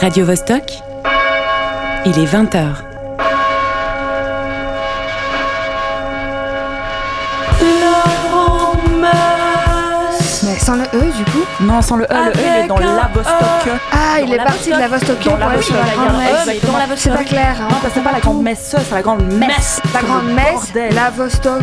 Radio Vostok, il est 20h. Mais sans le E du coup Non, sans le E, le E il est dans la Vostok. Ah, il est parti de la Vostok Dans pour la aller Vostok, sur la il y a grande un E, messe. mais dans la C'est pas clair. hein. Non, ça c'est pas la grande messe, c'est la grande messe. La grande messe, la Vostok.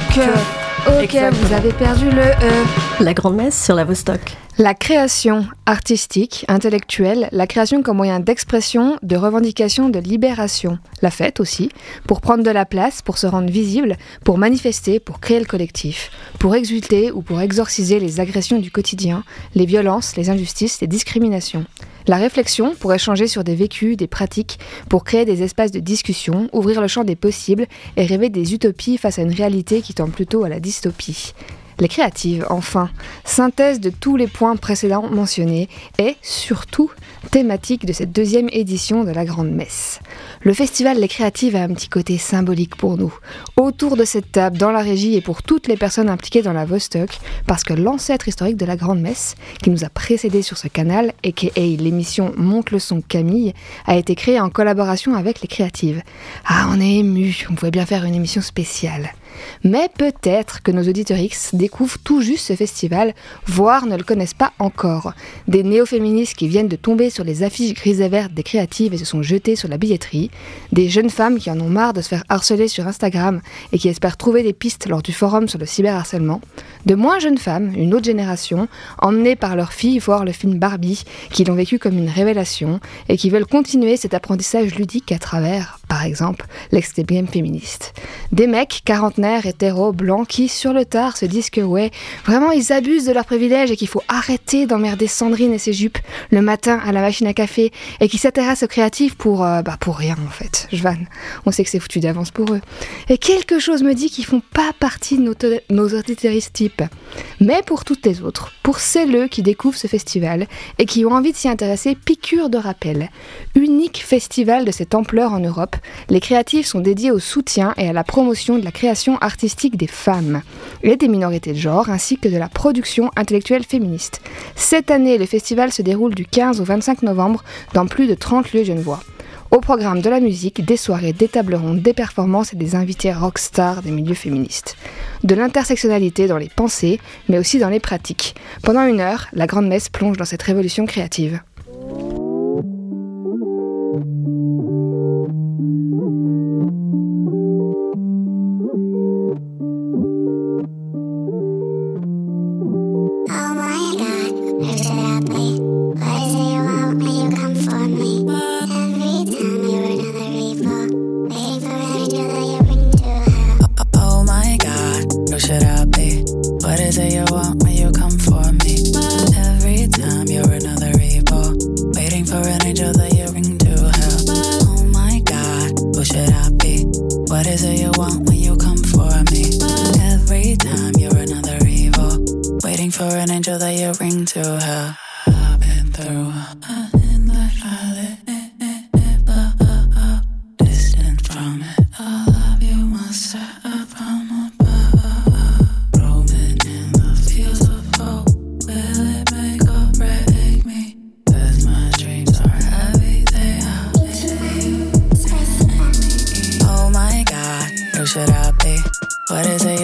Ok, Exactement. vous avez perdu le E. La grande messe sur la Vostok. La création artistique, intellectuelle, la création comme moyen d'expression, de revendication, de libération. La fête aussi, pour prendre de la place, pour se rendre visible, pour manifester, pour créer le collectif, pour exulter ou pour exorciser les agressions du quotidien, les violences, les injustices, les discriminations. La réflexion pour échanger sur des vécus, des pratiques, pour créer des espaces de discussion, ouvrir le champ des possibles et rêver des utopies face à une réalité qui tend plutôt à la dystopie. Les créatives, enfin, synthèse de tous les points précédemment mentionnés et, surtout, thématique de cette deuxième édition de la Grande Messe. Le festival Les Créatives a un petit côté symbolique pour nous. Autour de cette table, dans la régie et pour toutes les personnes impliquées dans la Vostok, parce que l'ancêtre historique de la Grande Messe, qui nous a précédés sur ce canal, et qui est l'émission Monte le son Camille, a été créé en collaboration avec les créatives. Ah, on est ému, on pouvait bien faire une émission spéciale. Mais peut-être que nos auditeurs X découvrent tout juste ce festival, voire ne le connaissent pas encore. Des néo-féministes qui viennent de tomber sur les affiches grises et vertes des créatives et se sont jetées sur la billetterie. Des jeunes femmes qui en ont marre de se faire harceler sur Instagram et qui espèrent trouver des pistes lors du forum sur le cyberharcèlement. De moins jeunes femmes, une autre génération, emmenées par leurs filles voir le film Barbie, qui l'ont vécu comme une révélation et qui veulent continuer cet apprentissage ludique à travers, par exemple, l'extrême féministe. Des mecs, quarantenaires, hétéros, blancs, qui, sur le tard, se disent que, ouais, vraiment, ils abusent de leurs privilèges et qu'il faut arrêter d'emmerder Sandrine et ses jupes le matin à la machine à café et qui s'intéressent aux créatifs pour, euh, bah, pour rien, en fait. Je vanne. On sait que c'est foutu d'avance pour eux. Et quelque chose me dit qu'ils font pas partie de nos, nos auditeuristes type. Mais pour toutes les autres, pour celles qui découvrent ce festival et qui ont envie de s'y intéresser, piqûre de rappel. Unique festival de cette ampleur en Europe, les créatifs sont dédiés au soutien et à la promotion de la création artistique des femmes et des minorités de genre, ainsi que de la production intellectuelle féministe. Cette année, le festival se déroule du 15 au 25 novembre dans plus de 30 lieux genevois. Au programme de la musique, des soirées, des tables rondes, des performances et des invités rockstars des milieux féministes. De l'intersectionnalité dans les pensées, mais aussi dans les pratiques. Pendant une heure, la Grande Messe plonge dans cette révolution créative. Parece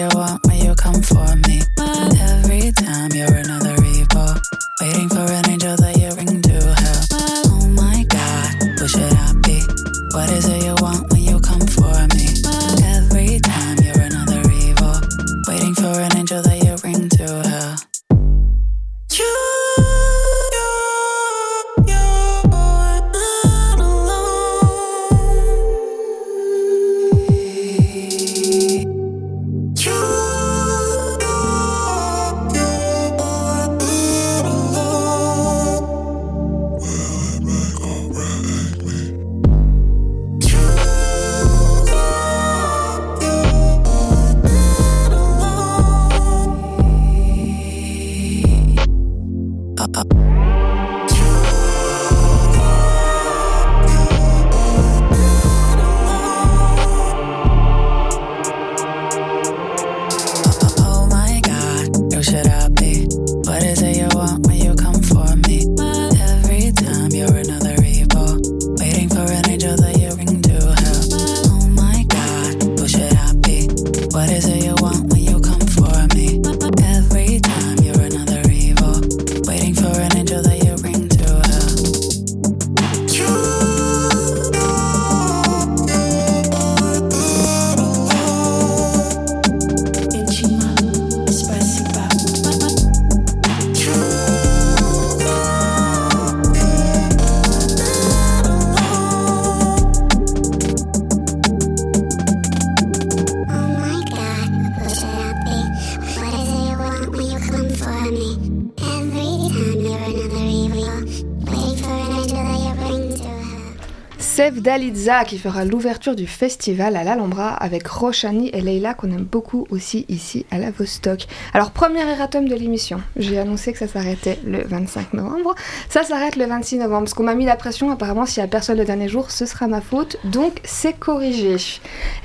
Sevdaliza qui fera l'ouverture du festival à l'Alhambra avec Roshani et Leila qu'on aime beaucoup aussi ici à la Vostok. Alors premier erratum de l'émission, j'ai annoncé que ça s'arrêtait le 25 novembre, ça s'arrête le 26 novembre parce qu'on m'a mis la pression apparemment s'il y a personne le dernier jour ce sera ma faute donc c'est corrigé.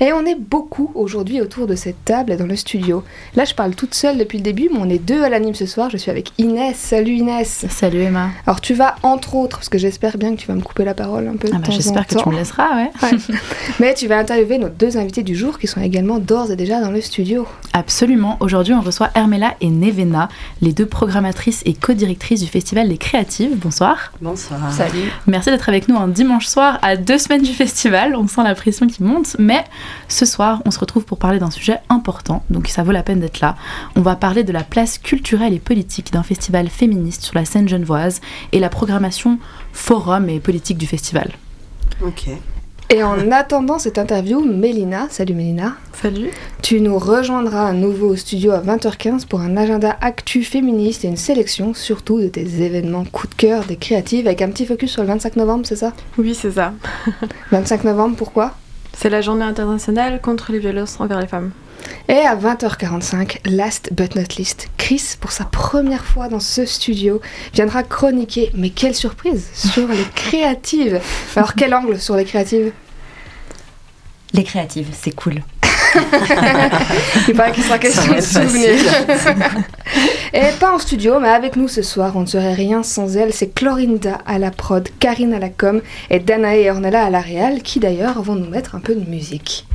Et on est beaucoup aujourd'hui autour de cette table dans le studio. Là je parle toute seule depuis le début mais on est deux à l'anime ce soir, je suis avec Inès. Salut Inès. Salut Emma. Alors tu vas entre autres, parce que j'espère bien que tu vas me couper la parole un peu Ah bah, J'espère que tu me laisseras, ouais. Ouais. Mais tu vas interviewer nos deux invités du jour qui sont également d'ores et déjà dans le studio. Absolument. Aujourd'hui, on reçoit Hermela et Nevena, les deux programmatrices et co-directrices du Festival des Créatives. Bonsoir. Bonsoir. Salut. Merci d'être avec nous un dimanche soir à deux semaines du festival. On sent la pression qui monte, mais ce soir, on se retrouve pour parler d'un sujet important, donc ça vaut la peine d'être là. On va parler de la place culturelle et politique d'un festival féministe sur la scène genevoise et la programmation forum et politique du festival. Ok. Et en attendant cette interview, Mélina, salut Mélina, Salut. tu nous rejoindras à nouveau au studio à 20h15 pour un agenda actu féministe et une sélection surtout de tes événements coup de cœur des créatives avec un petit focus sur le 25 novembre, c'est ça? Oui, c'est ça. 25 novembre, pourquoi? C'est la journée internationale contre les violences envers les femmes. Et à 20h45, last but not least, Chris, pour sa première fois dans ce studio, viendra chroniquer, mais quelle surprise, sur les créatives. Alors quel angle sur les créatives? Les créatives, c'est cool. Il paraît qu'il sera question de souvenirs. Et pas en studio, mais avec nous ce soir, on ne serait rien sans elle. C'est Clorinda à la prod, Karine à la com et Danae et Ornella à la réal, qui d'ailleurs vont nous mettre un peu de musique.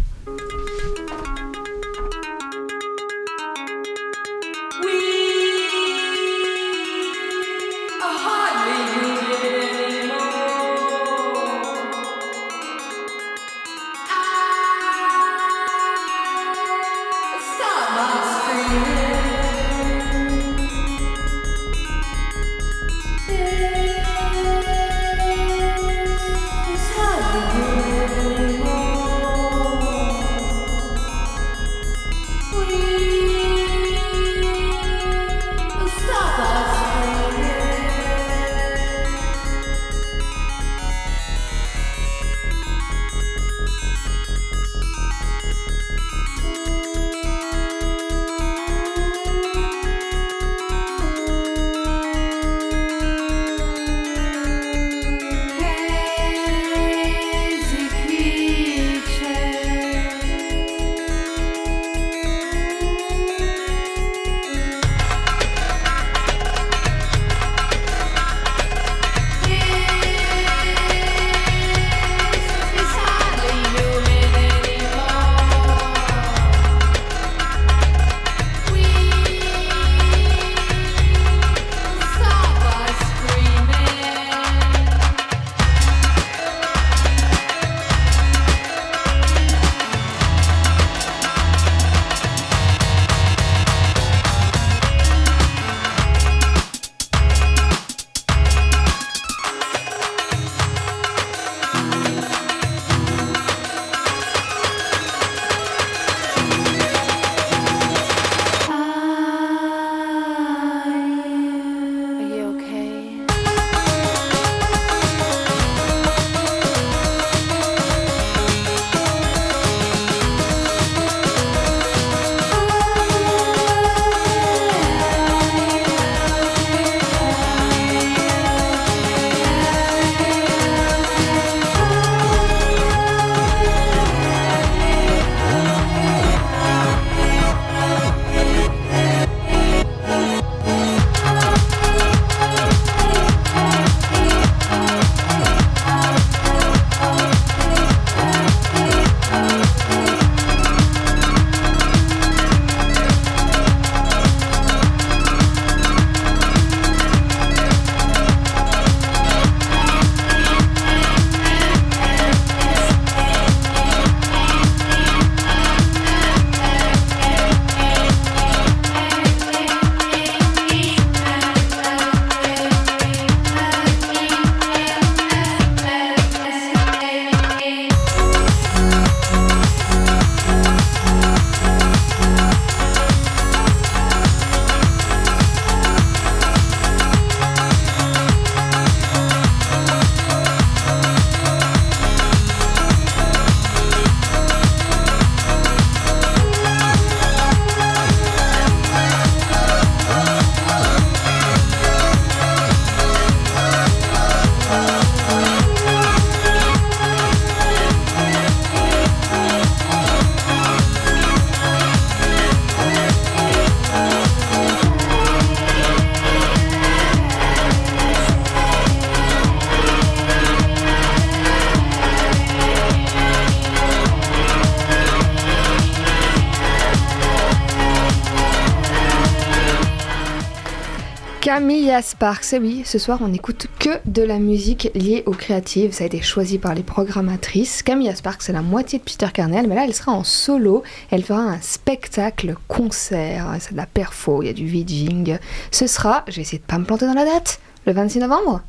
Camilla Sparks, et oui, ce soir on n'écoute que de la musique liée aux créatives, ça a été choisi par les programmatrices. Camilla Sparks, c'est la moitié de Peter Carnell, mais là elle sera en solo, elle fera un spectacle concert, c'est de la perfo, il y a du vidging. Ce sera, j'ai essayé de pas me planter dans la date, le 26 novembre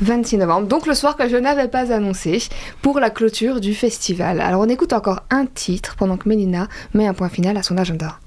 26 novembre, donc le soir que je n'avais pas annoncé pour la clôture du festival. Alors on écoute encore un titre pendant que Mélina met un point final à son agenda.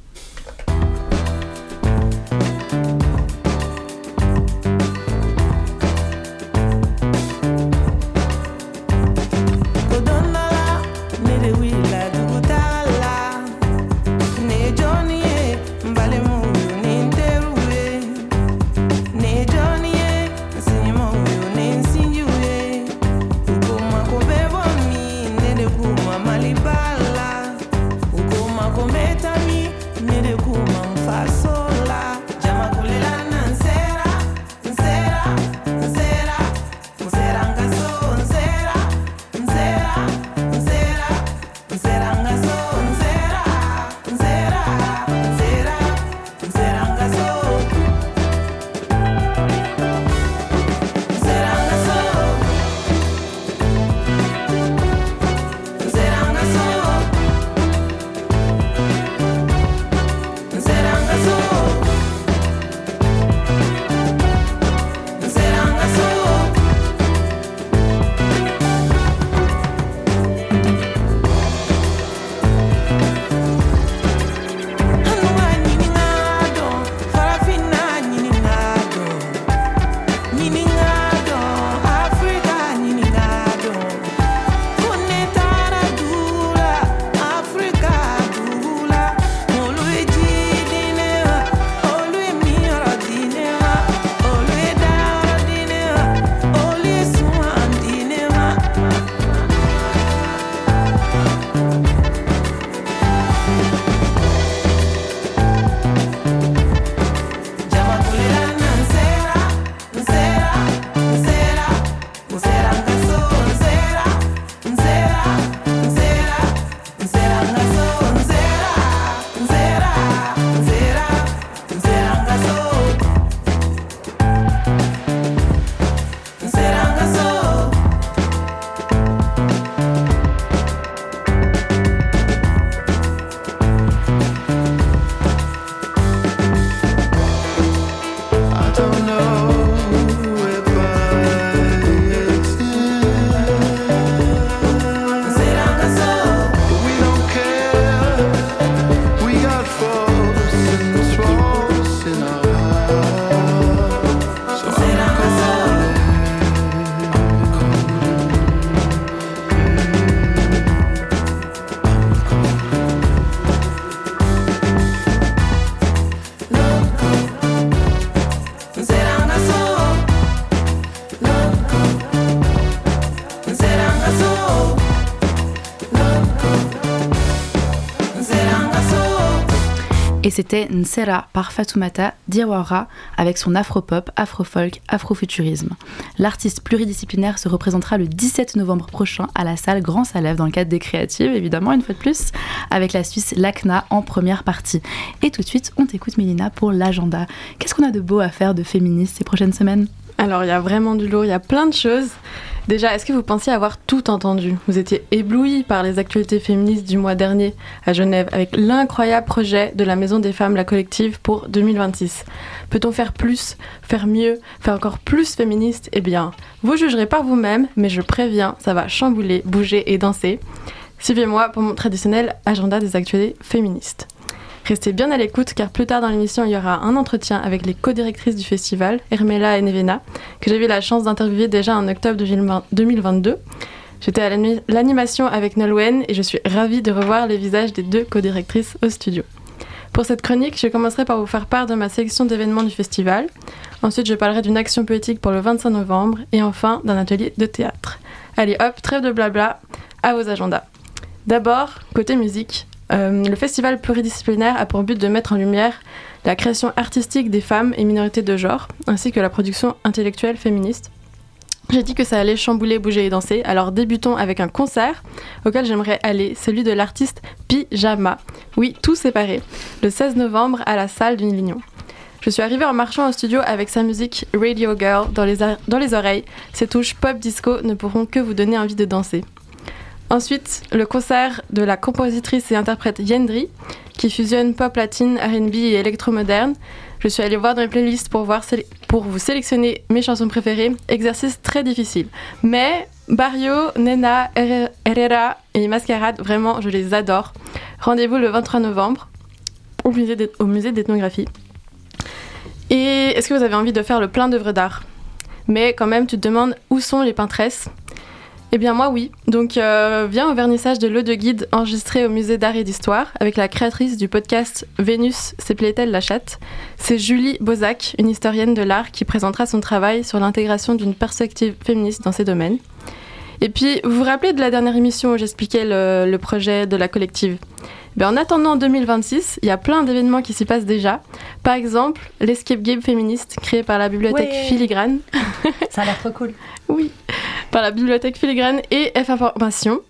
C'était Nsera par Fatoumata Diawara avec son afropop, afrofolk, afrofuturisme. L'artiste pluridisciplinaire se représentera le 17 novembre prochain à la salle Grand Salève dans le cadre des créatives, évidemment, une fois de plus, avec la Suisse LACNA en première partie. Et tout de suite, on t'écoute Mélina pour l'agenda. Qu'est-ce qu'on a de beau à faire de féministe ces prochaines semaines? Alors, il y a vraiment du lourd, il y a plein de choses. Déjà, est-ce que vous pensiez avoir tout entendu? Vous étiez ébloui par les actualités féministes du mois dernier à Genève avec l'incroyable projet de la Maison des Femmes, la collective, pour 2026. Peut-on faire plus, faire mieux, faire encore plus féministe? Eh bien, vous jugerez par vous-même, mais je préviens, ça va chambouler, bouger et danser. Suivez-moi pour mon traditionnel agenda des actualités féministes. Restez bien à l'écoute car plus tard dans l'émission, il y aura un entretien avec les co-directrices du festival, Hermela et Nevena, que j'ai eu la chance d'interviewer déjà en octobre 2022. J'étais à l'ani- l'animation avec Nolwenn et je suis ravie de revoir les visages des deux co-directrices au studio. Pour cette chronique, je commencerai par vous faire part de ma sélection d'événements du festival. Ensuite, je parlerai d'une action poétique pour le 25 novembre et enfin d'un atelier de théâtre. Allez hop, trêve de blabla, à vos agendas. D'abord, côté musique, euh, le festival pluridisciplinaire a pour but de mettre en lumière la création artistique des femmes et minorités de genre, ainsi que la production intellectuelle féministe. J'ai dit que ça allait chambouler, bouger et danser, alors débutons avec un concert auquel j'aimerais aller, celui de l'artiste Pyjama. Oui, tout séparé, le 16 novembre à la salle d'Union. Je suis arrivée en marchant au studio avec sa musique Radio Girl dans les, dans les oreilles. Ces touches pop disco ne pourront que vous donner envie de danser. Ensuite, le concert de la compositrice et interprète Yendri, qui fusionne pop latine, RB et électro-moderne. Je suis allée voir dans les playlists pour, pour vous sélectionner mes chansons préférées. Exercice très difficile. Mais Barrio, Nena, Herre- Herrera et Mascarade, vraiment, je les adore. Rendez-vous le 23 novembre au musée d'ethnographie. Et est-ce que vous avez envie de faire le plein d'œuvres d'art? Mais quand même, tu te demandes où sont les peintresses Eh bien moi oui. Donc euh, viens au vernissage de l'eau de guide enregistré au musée d'art et d'histoire avec la créatrice du podcast Vénus s'éplaît-elle la chatte? C'est Julie Bozac, une historienne de l'art qui présentera son travail sur l'intégration d'une perspective féministe dans ces domaines. Et puis, vous vous rappelez de la dernière émission où j'expliquais le, le projet de la collective? Ben, En attendant 2026, il y a plein d'événements qui s'y passent déjà. Par exemple, l'escape game féministe créé par la bibliothèque Ouais. Filigrane. Ça a l'air trop cool. Oui, par la bibliothèque Filigrane et F Information.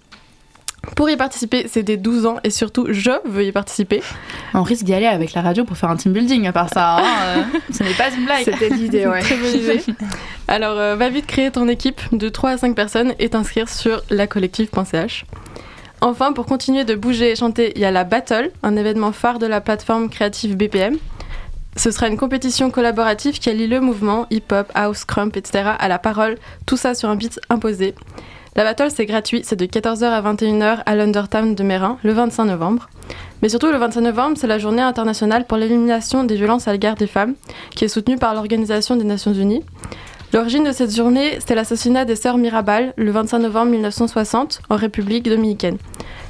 Pour y participer, c'est des 12 ans et surtout, je veux y participer. On risque d'y aller avec la radio pour faire un team building à part ça. hein, euh, ce n'est pas une blague. C'était l'idée, ouais. Très bonne idée. Alors, euh, va vite créer ton équipe de 3 à 5 personnes et t'inscrire sur lacollective.ch. Enfin, pour continuer de bouger et chanter, il y a la Battle, un événement phare de la plateforme créative BPM. Ce sera une compétition collaborative qui allie le mouvement hip-hop, house, crump, etc. à la parole, tout ça sur un beat imposé. La battle, c'est gratuit, c'est de 14h à 21h à l'Undertown de Mérin, le 25 novembre. Mais surtout, le 25 novembre, c'est la journée internationale pour l'élimination des violences à l'égard des femmes, qui est soutenue par l'Organisation des Nations Unies. L'origine de cette journée, c'était l'assassinat des sœurs Mirabal le 25 novembre 1960 en République dominicaine,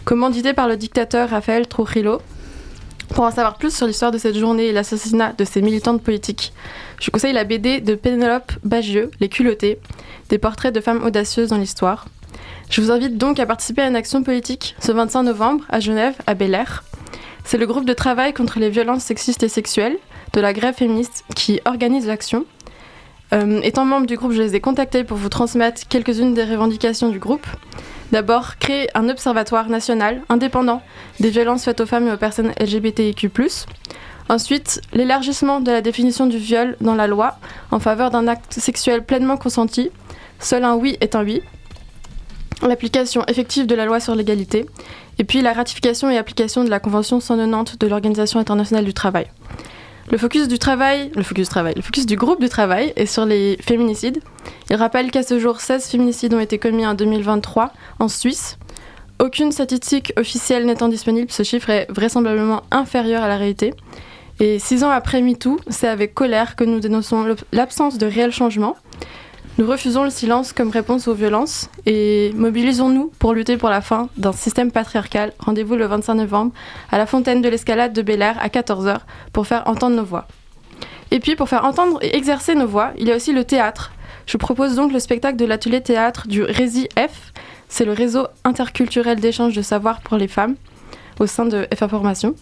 commandité par le dictateur Rafael Trujillo. Pour en savoir plus sur l'histoire de cette journée et l'assassinat de ces militantes politiques, je conseille la BD de Pénélope Bagieux, Les culottés, des portraits de femmes audacieuses dans l'histoire. Je vous invite donc à participer à une action politique ce 25 novembre à Genève, à Bel Air. C'est le groupe de travail contre les violences sexistes et sexuelles de la grève féministe qui organise l'action. Euh, étant membre du groupe, je les ai contactés pour vous transmettre quelques-unes des revendications du groupe. D'abord, créer un observatoire national indépendant des violences faites aux femmes et aux personnes LGBTIQ. Ensuite, l'élargissement de la définition du viol dans la loi en faveur d'un acte sexuel pleinement consenti. Seul un oui est un oui. L'application effective de la loi sur l'égalité. Et puis la ratification et application de la Convention 190 de l'Organisation internationale du travail. Le focus du travail, le focus travail, le focus du groupe du travail est sur les féminicides. Il rappelle qu'à ce jour, 16 féminicides ont été commis en 2023 en Suisse. Aucune statistique officielle n'étant disponible, ce chiffre est vraisemblablement inférieur à la réalité. Et six ans après MeToo, c'est avec colère que nous dénonçons l'ab- l'absence de réel changement. Nous refusons le silence comme réponse aux violences et mobilisons-nous pour lutter pour la fin d'un système patriarcal. Rendez-vous le 25 novembre à la fontaine de l'escalade de Bel Air à 14h pour faire entendre nos voix. Et puis pour faire entendre et exercer nos voix, il y a aussi le théâtre. Je propose donc le spectacle de l'atelier théâtre du RESI F. C'est le réseau interculturel d'échange de savoir pour les femmes au sein de F Information.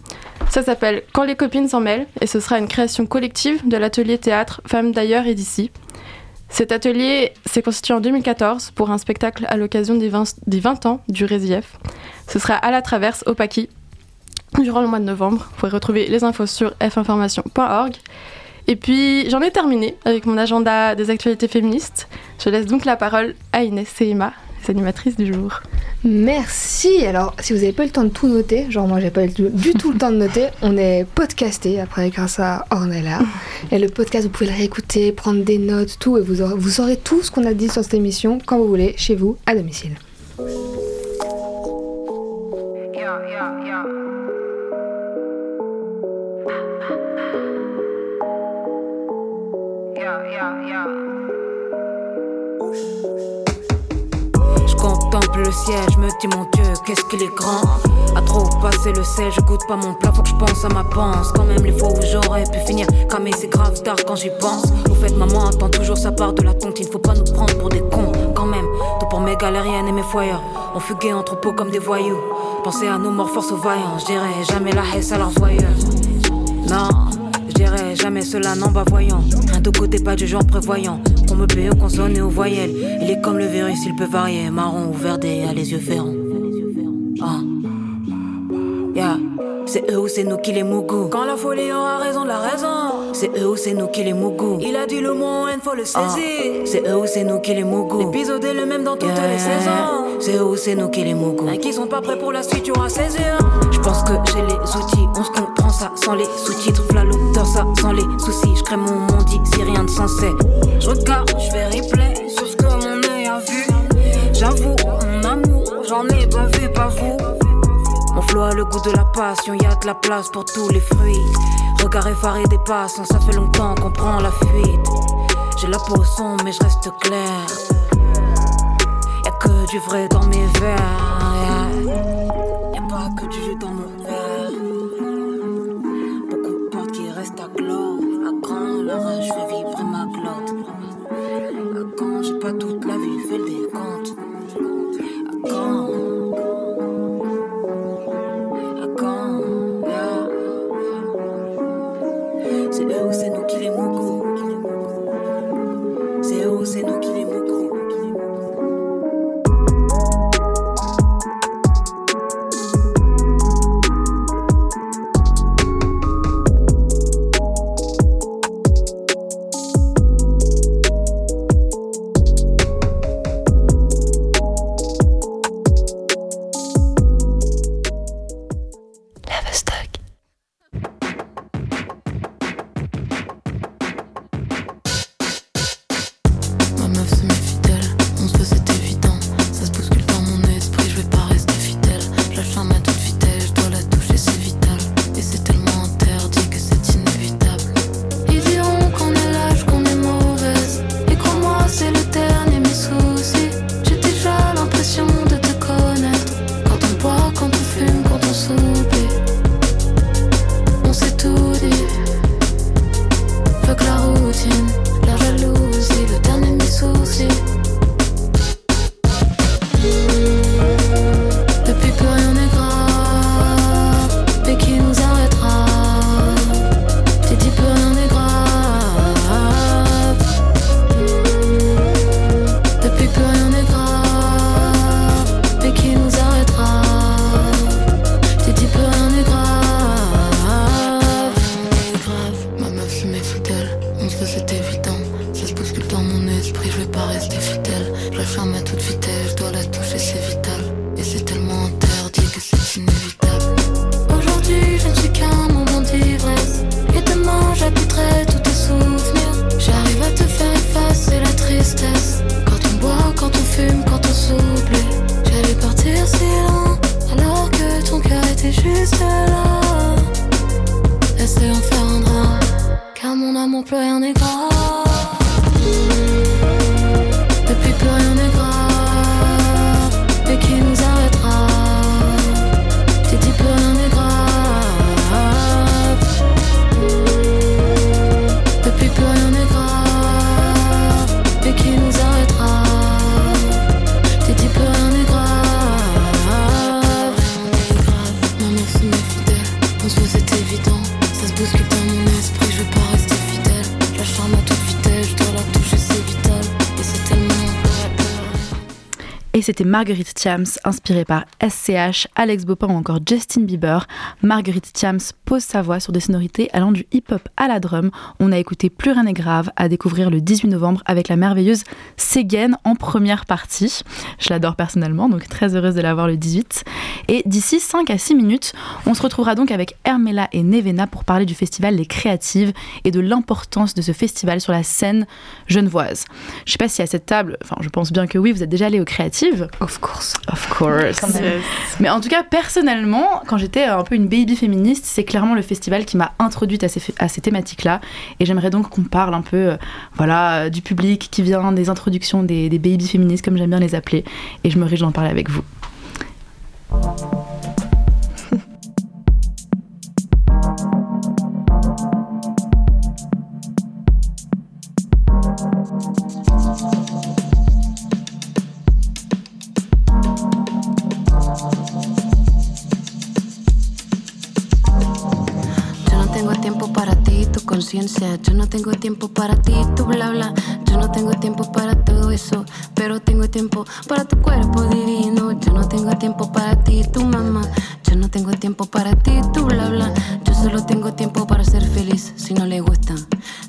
Ça s'appelle Quand les copines s'en mêlent et ce sera une création collective de l'atelier théâtre Femmes d'ailleurs et d'ici. Cet atelier s'est constitué en 2014 pour un spectacle à l'occasion des 20, des 20 ans du RESIF. Ce sera à la traverse au Paki durant le mois de novembre. Vous pourrez retrouver les infos sur finformation.org. Et puis j'en ai terminé avec mon agenda des actualités féministes. Je laisse donc la parole à Inès et Animatrices du jour. Merci. Alors, si vous n'avez pas eu le temps de tout noter, genre moi j'ai pas eu du tout le temps de noter, on est podcasté après grâce à Ornella. Et le podcast, vous pouvez le réécouter, prendre des notes, tout, et vous aurez, vous saurez tout ce qu'on a dit sur cette émission quand vous voulez, chez vous, à domicile. Contemple le ciel, je me dis mon Dieu, qu'est-ce qu'il est grand. À trop passer le sel, je goûte pas mon plat, faut que je pense à ma panse. Quand même les fois où j'aurais pu finir, mais c'est grave tard quand j'y pense. Au fait, maman attend toujours sa part de la tontine, faut pas nous prendre pour des cons. Quand même, tout pour mes galériennes et mes foyers. On fuguait en troupeau comme des voyous. Pensez à nos morts, force aux vaillants. Je jamais la haisse à leurs voyeurs. Non, je jamais cela, non, bah voyant. Rien de côté, pas du genre prévoyant. Me aux consonnes et aux voyelles. Il est comme le virus, il peut varier. Marron ou verdé, a les yeux ferrants. Ah. Yeah. C'est eux ou c'est nous qui les mougou. Quand la folie aura raison de la raison. C'est eux ou c'est nous qui les mougou. Il a dit le mot haine, faut le saisir. C'est eux ou c'est nous qui les mougou. L'épisode est le même dans toutes Yeah. les saisons. C'est eux ou c'est nous qui les mougou. Et qui sont pas prêts pour la suite, tu auras saisir. Je pense que j'ai les outils. On se comprend ça sans les sous-titres. Ça sans les soucis. Je crée mon monde ici, rien de sensé. Je regarde, je fais replay sur ce que mon œil a vu. J'avoue, mon amour, j'en ai pas vu, pas vous. Mon flow a le goût de la passion, y a de la place pour tous les fruits. Regard effaré des passants, ça fait longtemps qu'on prend la fuite. J'ai la peau sombre, mais je reste clair. Y'a que du vrai dans mes verres. Y'a pas que du jus dans mon c'était Marguerite Thiams, inspirée par SCH, Alex Bopin ou encore Justin Bieber. Marguerite Thiams pose sa voix sur des sonorités allant du hip-hop à la drum. On a écouté Plus rien n'est grave à découvrir le 18 novembre avec la merveilleuse Séguène en première partie. Je l'adore personnellement, donc très heureuse de la voir le 18. Et d'ici 5 à 6 minutes, on se retrouvera donc avec Hermela et Nevena pour parler du festival Les Créatives et de l'importance de ce festival sur la scène genevoise. Je sais pas si à cette table, enfin je pense bien que oui, vous êtes déjà allé aux Créatives. Of course. Of course. Mais en tout cas, personnellement, quand j'étais un peu une baby féministe, c'est clairement le festival qui m'a introduite à ces, à ces thématiques-là. Et j'aimerais donc qu'on parle un peu euh, voilà, du public qui vient, des introductions des, des baby féministes, comme j'aime bien les appeler. Et je me réjouis d'en parler avec vous. tengo tiempo para ti, tu conciencia. Yo no tengo tiempo para ti, tu bla bla. Yo no tengo tiempo para todo eso, pero tengo tiempo para tu cuerpo divino. Yo no tengo tiempo para ti tu mamá. Yo no tengo tiempo para ti tu bla bla. Yo solo tengo tiempo para ser feliz. Si no le gusta,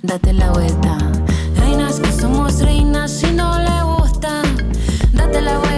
date la vuelta. Reinas que somos reinas si no le gusta. Date la vuelta,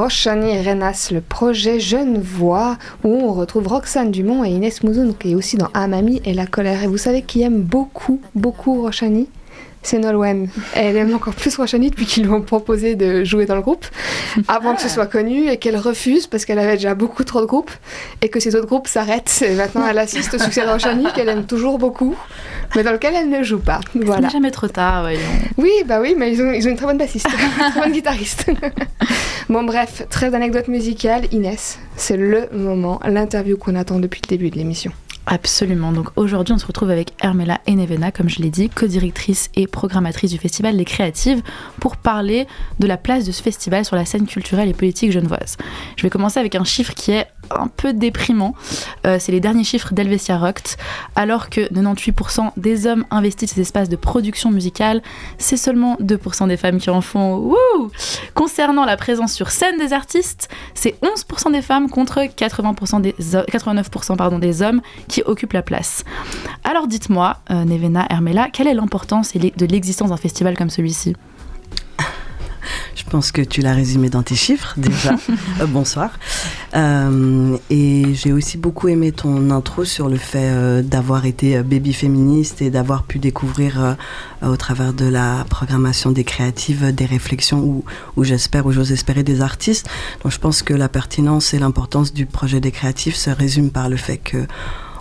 Rochani Renas, le projet Jeune Voix, où on retrouve Roxane Dumont et Inès Mouzoun, qui est aussi dans Amami et la colère. Et vous savez qui aime beaucoup, beaucoup Rochani c'est Nolwenn. Elle aime encore plus Rochani depuis qu'ils lui ont proposé de jouer dans le groupe, avant que ce soit connu, et qu'elle refuse parce qu'elle avait déjà beaucoup trop de groupes, et que ces autres groupes s'arrêtent. Et maintenant, elle assiste au succès de Rochani, qu'elle aime toujours beaucoup, mais dans lequel elle ne joue pas. Voilà. n'est jamais trop tard, voyons. Oui, bah oui, mais ils ont, ils ont une très bonne bassiste, une très bonne guitariste. bon, bref, très d'anecdotes musicales. Inès, c'est le moment, l'interview qu'on attend depuis le début de l'émission. Absolument. Donc aujourd'hui, on se retrouve avec Hermela Enevena, comme je l'ai dit, co-directrice et programmatrice du festival Les Créatives, pour parler de la place de ce festival sur la scène culturelle et politique genevoise. Je vais commencer avec un chiffre qui est un peu déprimant. Euh, c'est les derniers chiffres d'Helvetia Roct. Alors que 98% des hommes investissent ces espaces de production musicale, c'est seulement 2% des femmes qui en font. Concernant la présence sur scène des artistes, c'est 11% des femmes contre 80% des ho- 89% pardon, des hommes qui occupent la place. Alors dites-moi, euh, Nevena, Hermela, quelle est l'importance de l'existence d'un festival comme celui-ci? Je pense que tu l'as résumé dans tes chiffres déjà. Euh, bonsoir. Euh, et j'ai aussi beaucoup aimé ton intro sur le fait euh, d'avoir été baby féministe et d'avoir pu découvrir au travers de la programmation des créatives des réflexions où, où j'espère, où j'ose espérer des artistes. Donc je pense que la pertinence et l'importance du projet des créatifs se résument par le fait que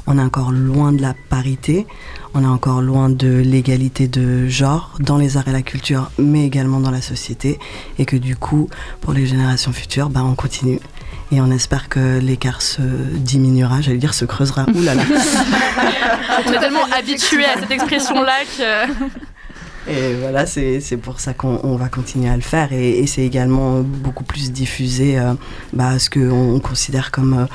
on est encore loin de la parité, on est encore loin de l'égalité de genre dans les arts et la culture, mais également dans la société, et que du coup, pour les générations futures, bah, on continue. Et on espère que l'écart se diminuera, j'allais dire se creusera. Ouh là là. On est tellement habitués à cette expression-là que... Et voilà, c'est pour ça qu'on on va continuer à le faire. Et, c'est également beaucoup plus diffusé euh, bah, ce qu'on on considère comme, euh,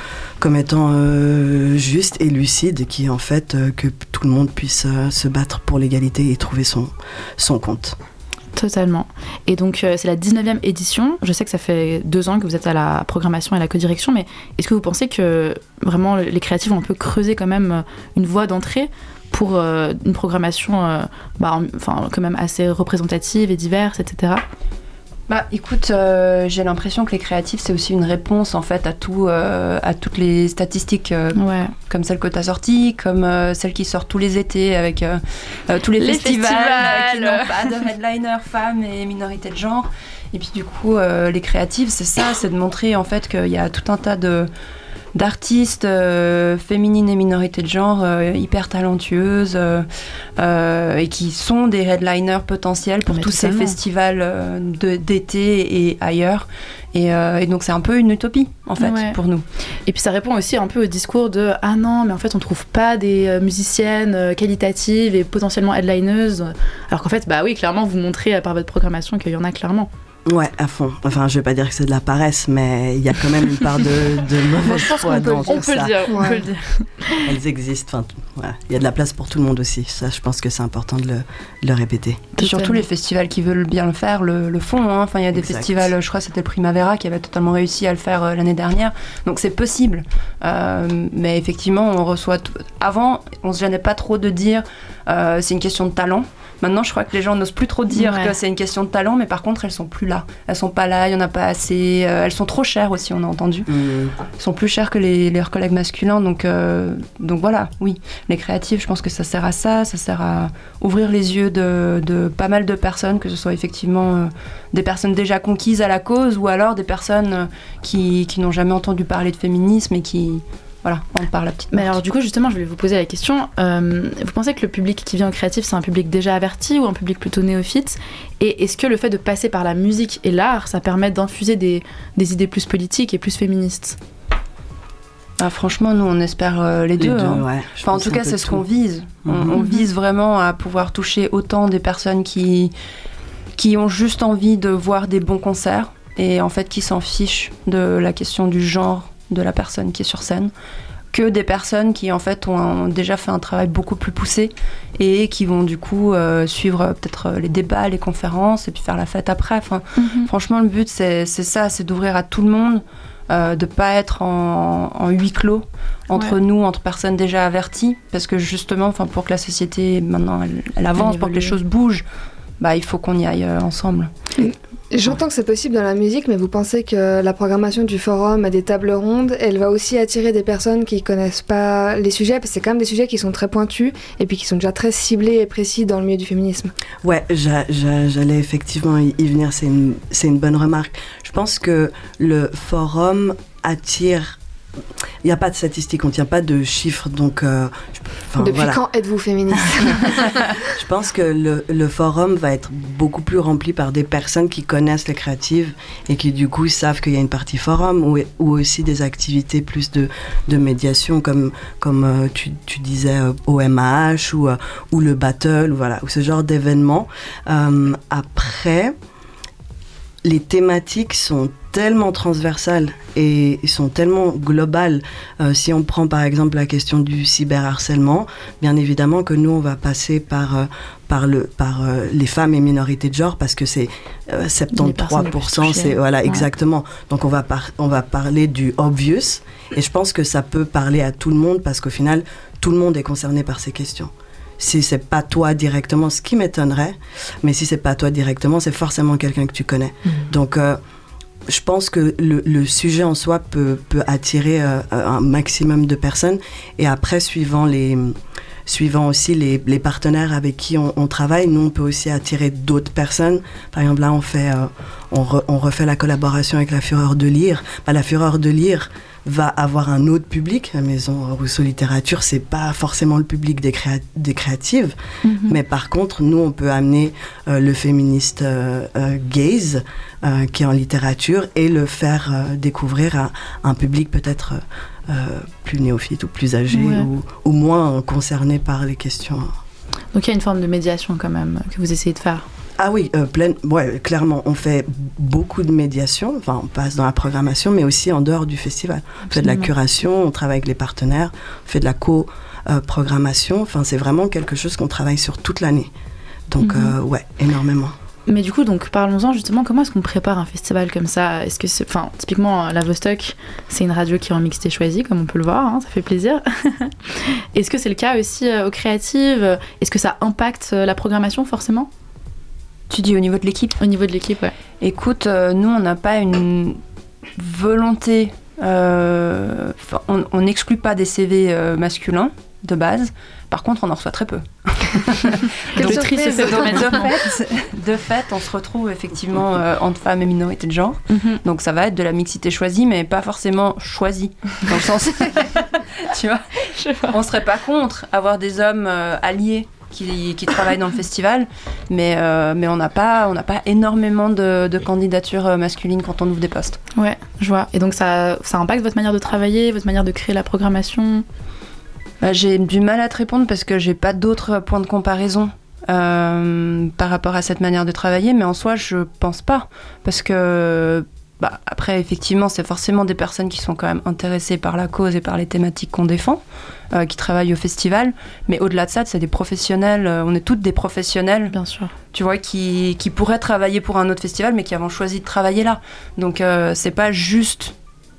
comme étant euh, juste et lucide, qui est en fait euh, que tout le monde puisse se battre pour l'égalité et trouver son, son compte. Totalement. Et donc, c'est la 19e édition. Je sais que ça fait deux ans que vous êtes à la programmation et à la co-direction, mais est-ce que vous pensez que vraiment les créatifs ont un peu creusé quand même une voie d'entrée pour euh, une programmation euh, bah, en- enfin, quand même assez représentative et diverse, etc. Bah écoute, euh, j'ai l'impression que les créatifs c'est aussi une réponse en fait à tout, euh, à toutes les statistiques euh, Ouais. comme celle que tu as sortie, comme celle qui sort tous les étés avec tous les, Les festivals, qui festivals. n'ont pas de headliner femmes et minorités de genre. Et puis du coup, les créatifs, c'est ça, c'est de montrer en fait qu'il y a tout un tas de d'artistes euh, féminines et minorités de genre euh, hyper talentueuses euh, et qui sont des headliners potentiels pour Mais tous ces festivals d'été et ailleurs. Et, euh, et donc c'est un peu une utopie en fait Ouais. pour nous. Et puis ça répond aussi un peu au discours de ah non, mais en fait on trouve pas des musiciennes qualitatives et potentiellement headlineuses. Alors qu'en fait, bah oui, clairement, vous montrez par votre programmation qu'il y en a clairement. Ouais, à fond. Enfin, je vais pas dire que c'est de la paresse, mais il y a quand même une part de, de mauvaise foi dans on tout peut le ça. dire, on peut le dire. Elles existent. Enfin. Il y a de la place pour tout le monde aussi. Ça, je pense que c'est important de le, de le répéter. Et surtout les festivals qui veulent bien le faire le, le font. hein. Enfin, il y a des Exact. festivals, je crois que c'était le Primavera qui avait totalement réussi à le faire euh, l'année dernière. Donc c'est possible. Euh, mais effectivement, on reçoit. Avant, on se gênait pas trop de dire euh, c'est une question de talent. Maintenant, je crois que les gens n'osent plus trop dire Ouais. que c'est une question de talent, mais par contre, elles sont plus là. Elles sont pas là, il y en a pas assez. euh, elles sont trop chères aussi, on a entendu. Mm. Elles sont plus chères que les, leurs collègues masculins. Donc, euh, donc voilà, oui. Les créatifs, je pense que ça sert à ça. Ça sert à ouvrir les yeux de, de pas mal de personnes, que ce soit effectivement euh, des personnes déjà conquises à la cause ou alors des personnes euh, qui, qui n'ont jamais entendu parler de féminisme et qui, voilà, en parlent à petite Mais alors du coup justement je voulais vous poser la question, euh, vous pensez que le public qui vient au créatif c'est un public déjà averti ou un public plutôt néophyte? Et est-ce que le fait de passer par la musique et l'art ça permet d'infuser des, des idées plus politiques et plus féministes? Ah, franchement, nous, on espère euh, les, Les deux. deux, hein. ouais. Enfin, en tout cas, c'est ce qu'on vise. On, Mhm. on vise vraiment à pouvoir toucher autant des personnes qui, qui ont juste envie de voir des bons concerts et en fait qui s'en fichent de la question du genre de la personne qui est sur scène que des personnes qui en fait ont un- déjà fait un travail beaucoup plus poussé et qui vont du coup euh, suivre euh, peut-être euh, les débats, les conférences et puis faire la fête après. Enfin, Franchement, le but, c'est c'est ça, c'est d'ouvrir à tout le monde, euh, de pas être en, en huis clos entre Ouais. nous, entre personnes déjà averties, parce que justement, enfin, pour que la société maintenant elle, elle avance, pour que les choses bougent, bah, il faut qu'on y aille euh, ensemble. J'entends que c'est possible dans la musique, mais vous pensez que la programmation du forum et des tables rondes, elle va aussi attirer des personnes qui connaissent pas les sujets, parce que c'est quand même des sujets qui sont très pointus et puis qui sont déjà très ciblés et précis dans le milieu du féminisme. Ouais, j'a- j'a- j'allais effectivement y venir, c'est une, c'est une bonne remarque. Je pense que le forum attire... Il n'y a pas de statistiques, on ne tient pas de chiffres, donc... euh, je- Depuis voilà. quand êtes-vous féministe Je pense que le, le forum va être beaucoup plus rempli par des personnes qui connaissent les créatives et qui du coup savent qu'il y a une partie forum ou, ou aussi des activités plus de, de médiation comme, comme euh, tu, tu disais euh, OMH ou, euh, ou le battle ou, voilà, ou ce genre d'événements. Après, les thématiques sont tellement transversales et sont tellement globales. Euh, si on prend par exemple la question du cyberharcèlement, bien évidemment que nous on va passer par euh, par le par euh, les femmes et minorités de genre parce que c'est euh, personnes les plus 73%, touchées. c'est voilà Ouais. exactement. Donc on va par- on va parler du obvious et je pense que ça peut parler à tout le monde parce qu'au final tout le monde est concerné par ces questions si c'est pas toi directement, ce qui m'étonnerait, mais si c'est pas toi directement, c'est forcément quelqu'un que tu connais. Donc, euh, je pense que le, sujet en soi peut, peut attirer euh, un maximum de personnes. Et après, suivant les suivant aussi les, les partenaires avec qui on, on travaille, nous on peut aussi attirer d'autres personnes. Par exemple, là on fait, euh, on, re- on refait la collaboration avec la Fureur de lire. Bah, la Fureur de lire va avoir un autre public. La maison Rousseau Littérature, c'est pas forcément le public des, créa- des créatives, mais par contre, nous, on peut amener euh, le féministe euh, euh, gaze qui est en littérature et le faire découvrir à un public peut-être plus néophyte ou plus âgé Ouais. ou, ou moins concerné par les questions. Donc il y a une forme de médiation quand même que vous essayez de faire. Ah oui, euh, pleine, ouais, clairement, on fait beaucoup de médiation, enfin on passe dans la programmation, mais aussi en dehors du festival. On fait de la curation, on travaille avec les partenaires, on fait de la co-programmation, enfin c'est vraiment quelque chose qu'on travaille sur toute l'année. Donc euh, ouais, énormément. Mais du coup, donc parlons-en justement, comment est-ce qu'on prépare un festival comme ça? Est-ce que c'est. Enfin, typiquement, la Vostok, c'est une radio qui est en mixité choisie, comme on peut le voir, hein, ça fait plaisir. est-ce que c'est le cas aussi euh, aux créatives? Est-ce que ça impacte euh, la programmation forcément? Tu dis au niveau de l'équipe? Au niveau de l'équipe, ouais. Écoute, euh, nous, on n'a pas une volonté. euh, enfin, on- n'exclut pas des CV euh, masculins de base. Par contre, on en reçoit très peu. Quelle Donc, surprise. de, fait, de fait, on se retrouve effectivement euh, entre femmes et minorités de genre. Mhm. Donc ça va être de la mixité choisie, mais pas forcément choisie. Dans le sens, tu vois, on serait pas contre avoir des hommes euh, alliés qui, qui travaillent dans le festival, mais, euh, mais on n'a pas, on n'a pas énormément de, de candidatures masculines quand on ouvre des postes. Ouais, je vois. Et donc ça, ça impacte votre manière de travailler, votre manière de créer la programmation? Bah, j'ai du mal à te répondre parce que j'ai pas d'autres points de comparaison euh, par rapport à cette manière de travailler, mais en soi, je pense pas. Parce que, bah, après, effectivement, c'est forcément des personnes qui sont quand même intéressées par la cause et par les thématiques qu'on défend, euh, qui travaillent au festival. Mais au-delà de ça, c'est des professionnels, euh, on est toutes des professionnels. Bien sûr. Tu vois, qui, qui pourraient travailler pour un autre festival, mais qui avons choisi de travailler là. Donc, c'est pas juste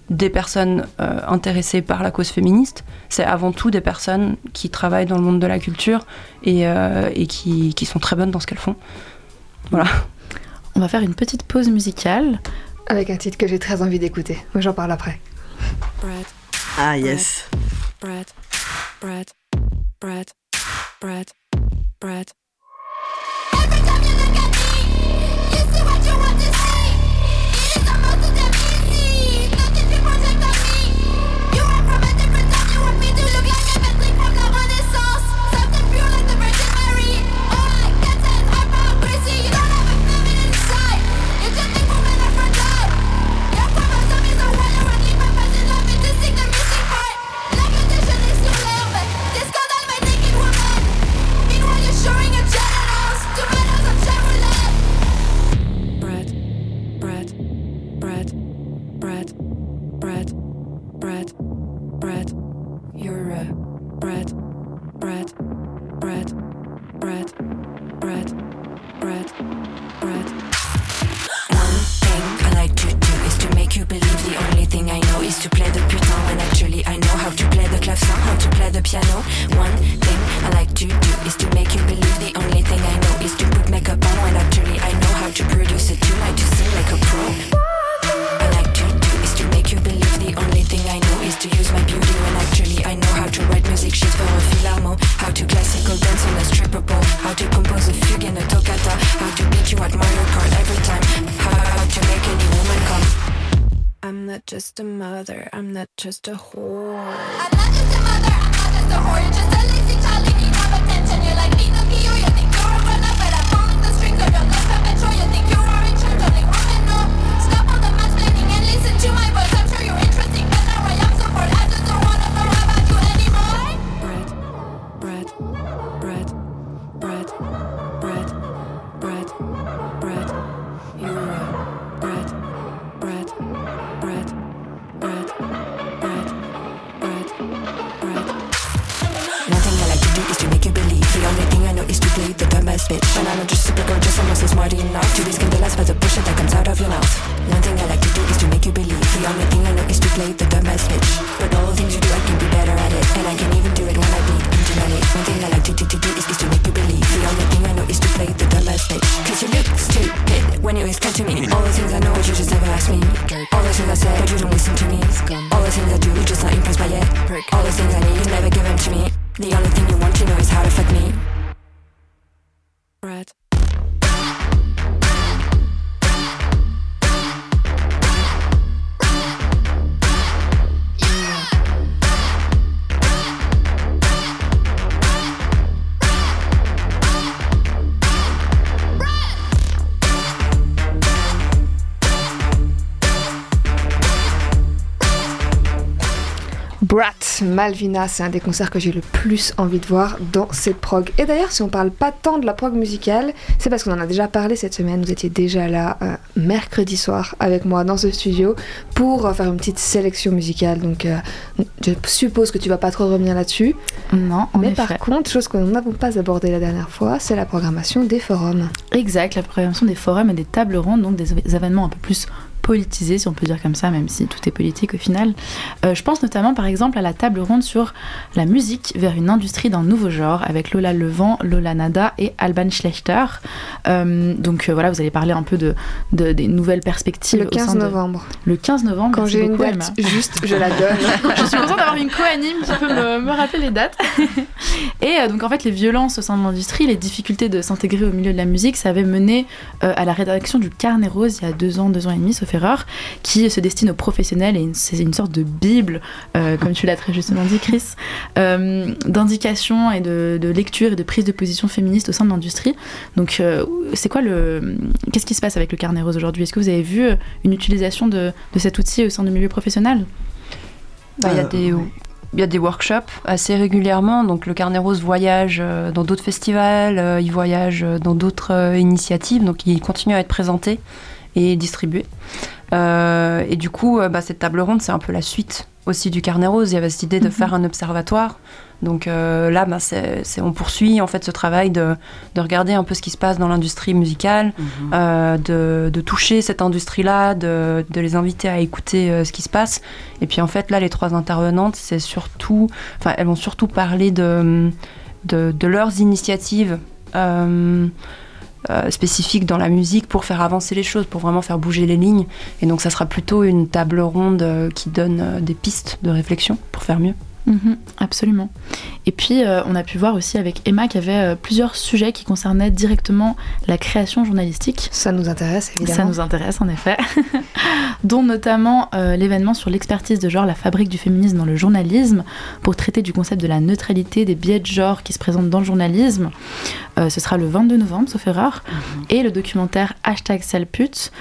des personnes euh, intéressées par la cause féministe, c'est avant tout des personnes qui travaillent dans le monde de la culture et, euh, et qui, qui sont très bonnes dans ce qu'elles font. Voilà. On va faire une petite pause musicale. Avec un titre que j'ai très envie d'écouter. Moi, j'en parle après. Bread, Ah yes. bread, bread, bread, bread, bread. Bread, is to play the putain when actually I know how to play the clavecin, how to play the piano. One thing I like to do is to make you believe the only thing I know is to put makeup on when actually I know how to produce a tune, like to sing like a pro. not just a mother, I'm not just a whore. I'm not just a mother, I'm not just a whore. You're just a lazy child, you need attention. You're like, need Malvina, c'est un des concerts que j'ai le plus envie de voir dans cette prog. Et d'ailleurs, si on parle pas tant de la prog musicale, c'est parce qu'on en a déjà parlé cette semaine. Vous étiez déjà là euh, mercredi soir avec moi dans ce studio pour euh, faire une petite sélection musicale. Donc, euh, je suppose que tu vas pas trop revenir là-dessus. Non, en Mais effet. par contre, chose que nous n'avons pas abordée la dernière fois, c'est la programmation des forums. Exact, la programmation des forums et des tables rondes, donc des événements un peu plus politisés, si on peut dire comme ça, même si tout est politique au final. Euh, je pense notamment par exemple à la table ronde sur la musique vers une industrie d'un nouveau genre avec Lola Levent, Lola Nada et Alban Schlechter. Euh, donc euh, voilà, vous allez parler un peu de, de- des nouvelles perspectives. Le au sein 15 de- novembre. Le 15 novembre. Quand j'ai une date juste, je la donne. je suis contente d'avoir une co-anime qui peut me, me rappeler les dates. Et donc en fait, les violences au sein de l'industrie, les difficultés de s'intégrer au milieu de la musique, ça avait mené euh, à la rédaction du Carnet Rose il y a deux ans, deux ans et demi, sauf qui se destine aux professionnels et c'est une sorte de bible, euh, comme tu l'as très justement dit, Chris, euh, d'indications et de, de lecture et de prise de position féministe au sein de l'industrie. Donc euh, c'est quoi le, qu'est-ce qui se passe avec le Carnet Rose aujourd'hui? Est-ce que vous avez vu euh, une utilisation de, de cet outil au sein du milieu professionnel? Bah, Il y a des il y a des workshops assez régulièrement. Donc le Carnet Rose voyage dans d'autres festivals, il voyage dans d'autres initiatives. Donc il continue à être présenté et distribué. Euh, et du coup, euh, bah, cette table ronde, c'est un peu la suite aussi du Carnet Rose. Il y avait cette idée de faire un observatoire. Donc euh, là, bah, on poursuit en fait ce travail de, de regarder un peu ce qui se passe dans l'industrie musicale, euh, de, de toucher cette industrie-là, de, de les inviter à écouter euh, ce qui se passe. Et puis en fait, là, les trois intervenantes, c'est surtout, enfin, elles vont surtout parler de, de leurs initiatives. Euh, spécifiques dans la musique pour faire avancer les choses, pour vraiment faire bouger les lignes. Et donc ça sera plutôt une table ronde euh, qui donne euh, des pistes de réflexion pour faire mieux. Mhm, absolument. Et puis, euh, on a pu voir aussi avec Emma qu'il y avait euh, plusieurs sujets qui concernaient directement la création journalistique. Ça nous intéresse, évidemment. Ça nous intéresse, en effet. Dont notamment euh, l'événement sur l'expertise de genre, la fabrique du féminisme dans le journalisme, pour traiter du concept de la neutralité des biais de genre qui se présentent dans le journalisme. Ce sera le 22 novembre, sauf erreur. Et le documentaire Hashtag Salpute,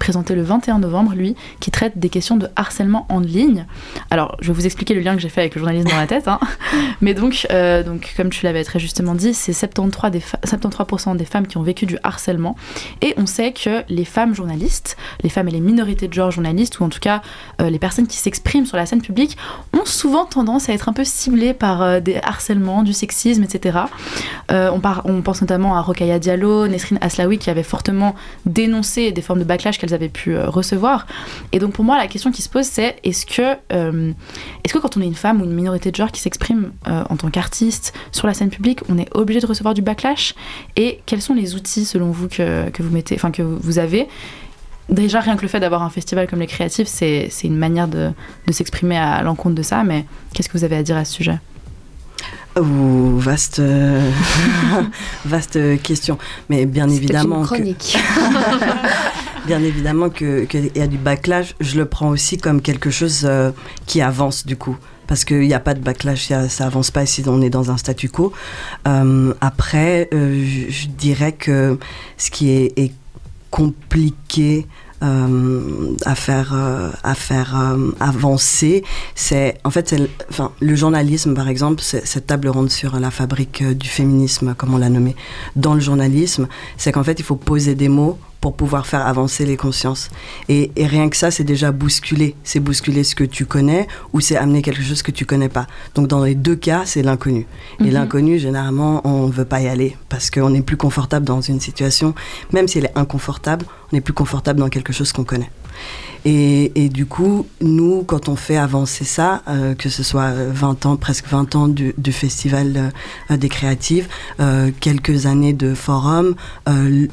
présenté le 21 novembre, lui, qui traite des questions de harcèlement en ligne. Alors, je vais vous expliquer le lien que j'ai fait avec le journalisme dans la tête. hein. Mais donc, euh, donc, comme tu l'avais très justement dit, c'est 73%, des fa- 73% des femmes qui ont vécu du harcèlement. Et on sait que les femmes journalistes, les femmes et les minorités de genre journalistes, ou en tout cas euh, les personnes qui s'expriment sur la scène publique, ont souvent tendance à être un peu ciblées par euh, des harcèlements, du sexisme, etc. On, par- on pense notamment à Rokhaya Diallo, Nesrine Aslaoui qui avaient fortement dénoncé des formes de backlash qu'elles avaient pu recevoir. Et donc pour moi, la question qui se pose, c'est est-ce que, est-ce que quand on est une femme ou une minorité de genre qui s'exprime euh, en tant qu'artiste sur la scène publique, on est obligé de recevoir du backlash Et quels sont les outils selon vous que, que vous mettez, enfin que vous avez? Déjà, rien que le fait d'avoir un festival comme les créatifs, c'est c'est une manière de, de s'exprimer à l'encontre de ça, mais qu'est-ce que vous avez à dire à ce sujet? Vaste, euh, vaste question. Mais bien évidemment une que, chronique. bien évidemment que qu'il y a du backlash. Je le prends aussi comme quelque chose euh, qui avance du coup. Parce qu'il n'y a pas de backlash, a- ça avance pas si on est dans un statu quo. Euh, après, euh, je, dirais que ce qui est, compliqué à faire, à faire avancer, c'est en fait le, journalisme par exemple, cette table ronde sur la fabrique du féminisme, comme on l'a nommé, dans le journalisme, c'est qu'en fait il faut poser des mots pour pouvoir faire avancer les consciences. Et, et rien que ça, c'est déjà bousculer. C'est bousculer ce que tu connais ou c'est amener quelque chose que tu connais pas. Donc dans les deux cas, c'est l'inconnu. Et Mhm. l'inconnu, généralement, on ne veut pas y aller parce qu'on est plus confortable dans une situation, même si elle est inconfortable, on est plus confortable dans quelque chose qu'on connaît. Et, et du coup, nous, quand on fait avancer ça, euh, que ce soit euh, 20 ans, presque 20 ans du, du Festival euh, des créatives, euh, quelques années de forum,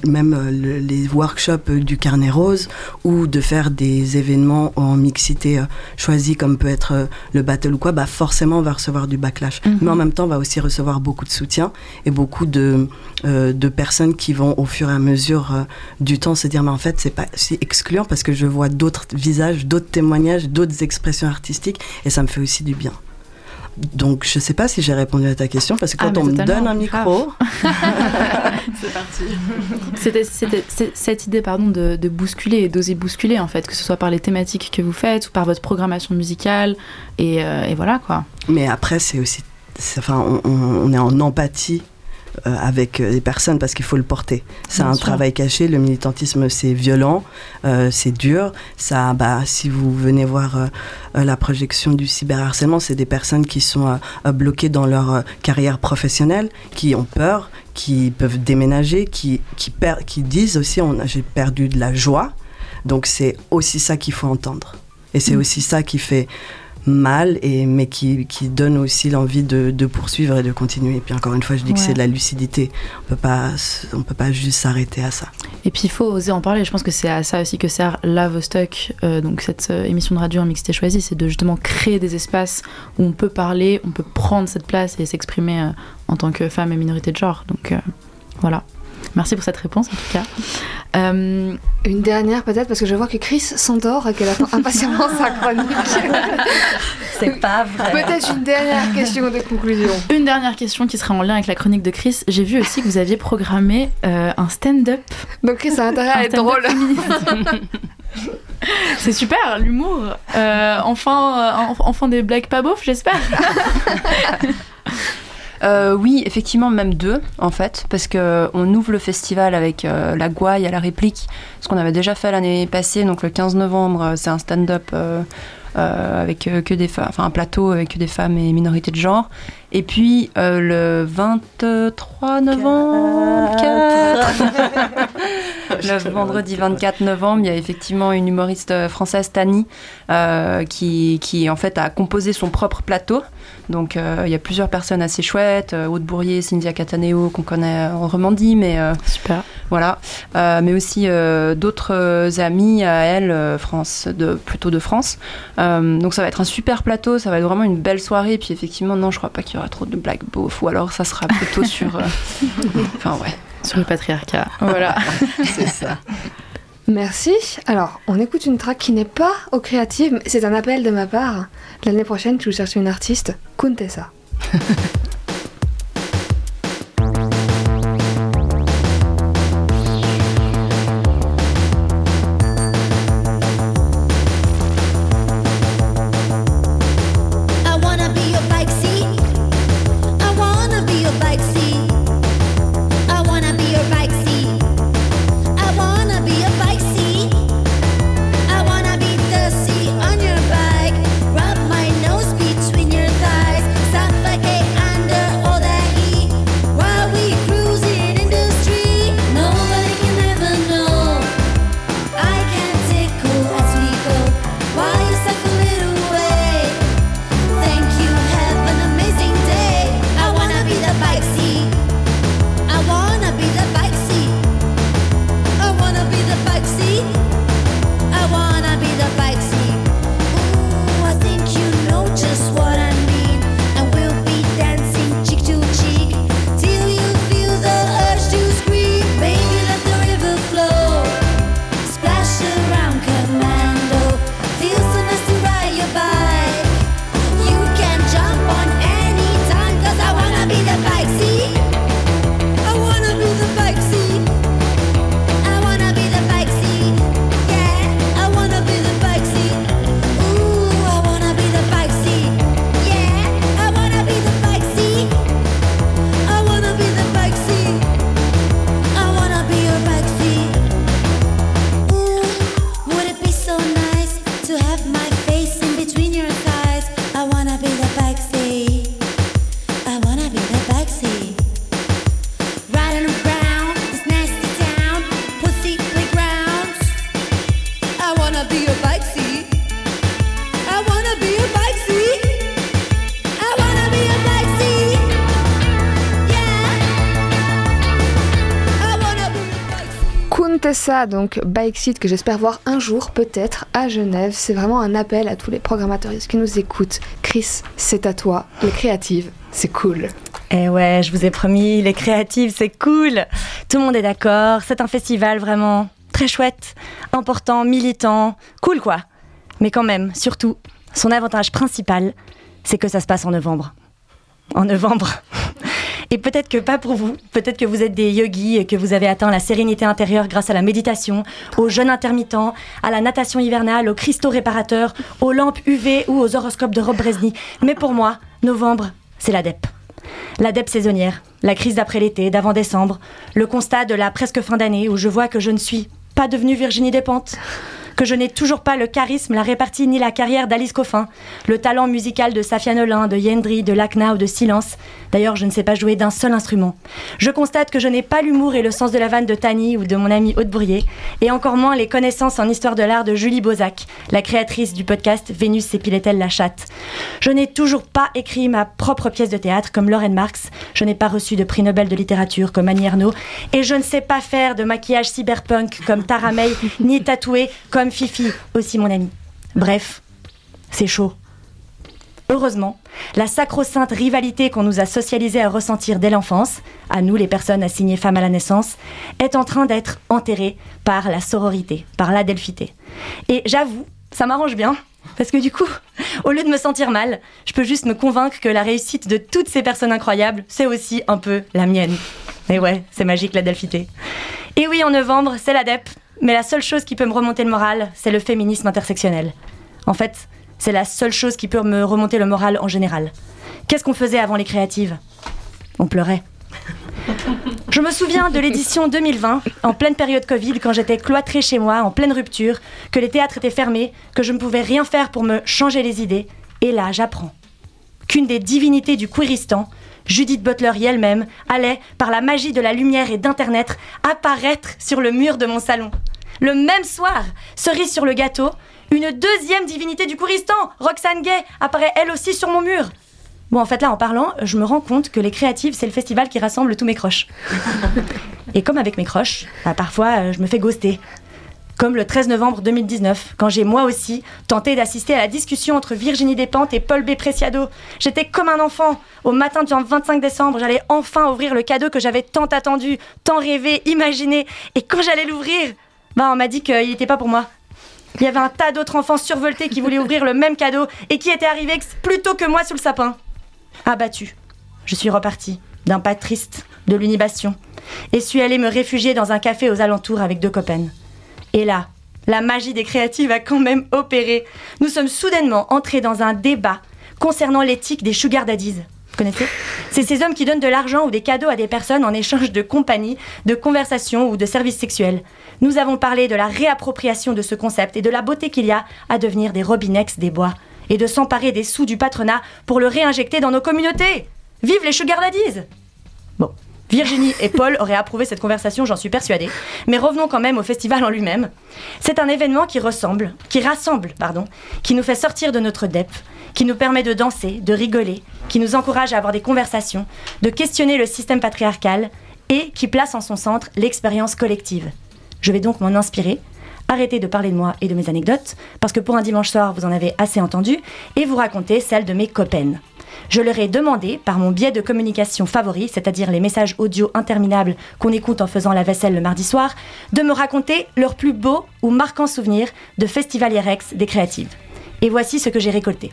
même le- les workshops du Carnet Rose, ou de faire des événements en mixité choisie, comme peut être le battle ou quoi, bah forcément on va recevoir du backlash. Mhm. Mais en même temps, on va aussi recevoir beaucoup de soutien et beaucoup de, de personnes qui vont au fur et à mesure du temps se dire, mais en fait, c'est pas si excluant parce que je vois d'autres visages, d'autres témoignages, d'autres expressions artistiques et ça me fait aussi du bien. donc, je sais pas si j'ai répondu à ta question parce que Ah, quand on me donne un micro, C'est parti. C'était cette idée pardon, de, de bousculer et d'oser bousculer, en fait, que ce soit par les thématiques que vous faites ou par votre programmation musicale. Et, euh, et voilà, quoi. Mais après, c'est aussi. c'est- Enfin, on, on- on est en empathie euh, avec euh, les personnes parce qu'il faut le porter. C'est un sûr. travail caché. Le militantisme, c'est violent, euh, c'est dur. Ça, bah, si vous venez voir la projection du cyberharcèlement, c'est des personnes qui sont bloquées dans leur carrière professionnelle, qui ont peur, qui peuvent déménager, qui, qui, per- qui disent aussi j'ai perdu de la joie. Donc c'est aussi ça qu'il faut entendre. Et c'est Mm. aussi ça qui fait mal, et, mais qui, qui donne aussi l'envie de, de poursuivre et de continuer. Et puis encore une fois, je dis que c'est de la lucidité. On peut pas, on peut pas juste s'arrêter à ça. Et puis il faut oser en parler. Je pense que c'est à ça aussi que sert la Vostok, euh, donc cette euh, émission de radio en mixité choisie, c'est de justement créer des espaces où on peut parler, on peut prendre cette place et s'exprimer euh, en tant que femme et minorité de genre. Donc voilà. Merci pour cette réponse en tout cas. Euh, Une dernière peut-être, parce que je vois que Chris s'endort et qu'elle attend impatiemment sa chronique. C'est pas vrai. Peut-être une dernière question de conclusion. Une dernière question qui sera en lien avec la chronique de Chris. J'ai vu aussi que vous aviez programmé euh, un stand-up. Donc Chris a intérêt à être drôle. C'est super, l'humour. Euh, enfin, euh, en- enfin des blagues pas beaufs, j'espère. Euh, oui, effectivement, même deux, en fait, parce que on ouvre le festival avec euh, la gouaille à la réplique, ce qu'on avait déjà fait l'année passée, donc le 15 novembre, euh, c'est un stand-up euh, avec que des femmes, enfin un plateau avec que des femmes et minorités de genre. Et puis euh, le 23 novembre, le vendredi 24 novembre, il y a effectivement une humoriste française, Tani, euh, qui, qui en fait a composé son propre plateau. Donc euh, il y a plusieurs personnes assez chouettes, euh, Aude Bourrier, Cynthia Cataneo qu'on connaît en Romandie, mais euh, super. Voilà, Euh, mais aussi euh, d'autres euh, amis à elle, euh, France, de plutôt de France. Euh, donc ça va être un super plateau, ça va être vraiment une belle soirée. Et puis effectivement, non, je crois pas qu'il y aura trop de blagues beauf, ou alors ça sera plutôt sur. euh, Enfin ouais. Sur le patriarcat. Voilà. C'est ça. Merci. Alors, on écoute une track qui n'est pas au créative, mais c'est un appel de ma part. L'année prochaine, tu vous cherches une artiste, Kuntessa. Kuntessa, donc bike seat que j'espère voir un jour, peut-être, à Genève. C'est vraiment un appel à tous les programmateurs qui nous écoutent. Chris, c'est à toi. Les créatives, c'est cool. Eh ouais, je vous ai promis, les créatives, c'est cool. Tout le monde est d'accord, c'est un festival vraiment très chouette, important, militant, cool quoi. Mais quand même, surtout, son avantage principal, c'est que ça se passe en novembre. En novembre. Et peut-être que pas pour vous, peut-être que vous êtes des yogis et que vous avez atteint la sérénité intérieure grâce à la méditation, au jeûne intermittent, à la natation hivernale, aux cristaux réparateurs, aux lampes UV ou aux horoscopes de Rob Brezny. Mais pour moi, novembre, c'est la DEP. La DEP saisonnière, la crise d'après l'été, d'avant décembre, le constat de la presque fin d'année où je vois que je ne suis pas devenue Virginie Despentes, que je n'ai toujours pas le charisme, la répartie ni la carrière d'Alice Coffin, le talent musical de Safia Nolin, de Yendri, de Lacna ou de Silence. D'ailleurs, je ne sais pas jouer d'un seul instrument. Je constate que je n'ai pas l'humour et le sens de la vanne de Tani ou de mon ami Aude Bourrier, et encore moins les connaissances en histoire de l'art de Julie Bozac, la créatrice du podcast Vénus s'épilait-elle la chatte. Je n'ai toujours pas écrit ma propre pièce de théâtre comme Lauren Marx, je n'ai pas reçu de prix Nobel de littérature comme Annie Ernaux, et je ne sais pas faire de maquillage cyberpunk comme Tara May, ni tatouer comme Fifi, aussi mon ami. Bref, c'est chaud. Heureusement, la sacro-sainte rivalité qu'on nous a socialisée à ressentir dès l'enfance, à nous les personnes assignées femmes à la naissance, est en train d'être enterrée par la sororité, par l'adelphité. Et j'avoue, ça m'arrange bien, parce que du coup, au lieu de me sentir mal, je peux juste me convaincre que la réussite de toutes ces personnes incroyables, c'est aussi un peu la mienne. Et ouais, c'est magique l'adelphité. Et oui, en novembre, c'est l'ADEP, mais la seule chose qui peut me remonter le moral, c'est le féminisme intersectionnel. En fait, c'est la seule chose qui peut me remonter le moral en général. Qu'est-ce qu'on faisait avant les créatives? On pleurait. Je me souviens de l'édition 2020, en pleine période Covid, quand j'étais cloîtrée chez moi, en pleine rupture, que les théâtres étaient fermés, que je ne pouvais rien faire pour me changer les idées. Et là, j'apprends qu'une des divinités du queeristan, Judith Butler elle-même, allait, par la magie de la lumière et d'Internet, apparaître sur le mur de mon salon. Le même soir, cerise sur le gâteau, une deuxième divinité du Kouristan, Roxane Gay, apparaît elle aussi sur mon mur. Bon, en fait, là, en parlant, je me rends compte que les créatives, c'est le festival qui rassemble tous mes croches. Et comme avec mes croches, bah, parfois, euh, je me fais ghoster. Comme le 13 novembre 2019, quand j'ai moi aussi tenté d'assister à la discussion entre Virginie Despentes et Paul B. Preciado. J'étais comme un enfant. Au matin du 25 décembre, j'allais enfin ouvrir le cadeau que j'avais tant attendu, tant rêvé, imaginé. Et quand j'allais l'ouvrir, bah, on m'a dit qu'il n'était pas pour moi. Il y avait un tas d'autres enfants survoltés qui voulaient ouvrir le même cadeau et qui étaient arrivés plus tôt que moi sous le sapin. Abattu, je suis repartie, d'un pas triste, de l'unibation, et suis allée me réfugier dans un café aux alentours avec deux copains. Et là, la magie des créatives a quand même opéré. Nous sommes soudainement entrés dans un débat concernant l'éthique des sugar daddies. Vous connaissez? C'est ces hommes qui donnent de l'argent ou des cadeaux à des personnes en échange de compagnie, de conversation ou de services sexuels. Nous avons parlé de la réappropriation de ce concept et de la beauté qu'il y a à devenir des robinex des bois et de s'emparer des sous du patronat pour le réinjecter dans nos communautés. Vive les sugar daddies Bon, Virginie et Paul auraient approuvé cette conversation, j'en suis persuadée. Mais revenons quand même au festival en lui-même. C'est un événement qui ressemble, qui rassemble, pardon, qui nous fait sortir de notre dep, qui nous permet de danser, de rigoler, qui nous encourage à avoir des conversations, de questionner le système patriarcal et qui place en son centre l'expérience collective. Je vais donc m'en inspirer, arrêter de parler de moi et de mes anecdotes, parce que pour un dimanche soir, vous en avez assez entendu, et vous raconter celles de mes copaines. Je leur ai demandé, par mon biais de communication favori, c'est-à-dire les messages audio interminables qu'on écoute en faisant la vaisselle le mardi soir, de me raconter leurs plus beaux ou marquants souvenirs de Festivalier des créatives. Et voici ce que j'ai récolté.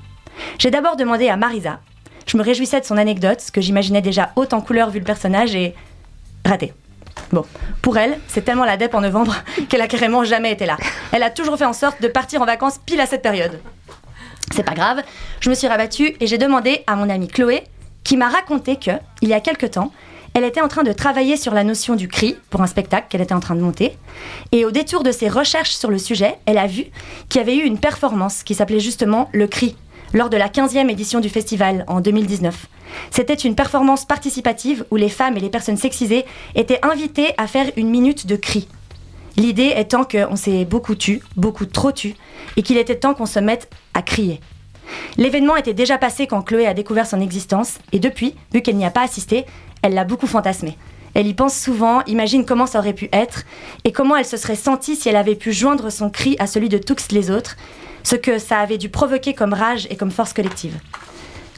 J'ai d'abord demandé à Marisa. Je me réjouissais de son anecdote, ce que j'imaginais déjà haute en couleur vu le personnage, et raté. Bon, pour elle, c'est tellement la dep en novembre qu'elle a carrément jamais été là. Elle a toujours fait en sorte de partir en vacances pile à cette période. C'est pas grave, je me suis rabattue et j'ai demandé à mon amie Chloé, qui m'a raconté que, il y a quelque temps, elle était en train de travailler sur la notion du cri pour un spectacle qu'elle était en train de monter. Et au détour de ses recherches sur le sujet, elle a vu qu'il y avait eu une performance qui s'appelait justement Le Cri, lors de la 15e édition du festival en 2019. C'était une performance participative où les femmes et les personnes sexisées étaient invitées à faire une minute de cri. L'idée étant qu'on s'est beaucoup tu, beaucoup trop tu, et qu'il était temps qu'on se mette à crier. L'événement était déjà passé quand Chloé a découvert son existence, et depuis, vu qu'elle n'y a pas assisté, elle l'a beaucoup fantasmé. Elle y pense souvent, imagine comment ça aurait pu être, et comment elle se serait sentie si elle avait pu joindre son cri à celui de tous les autres, ce que ça avait dû provoquer comme rage et comme force collective.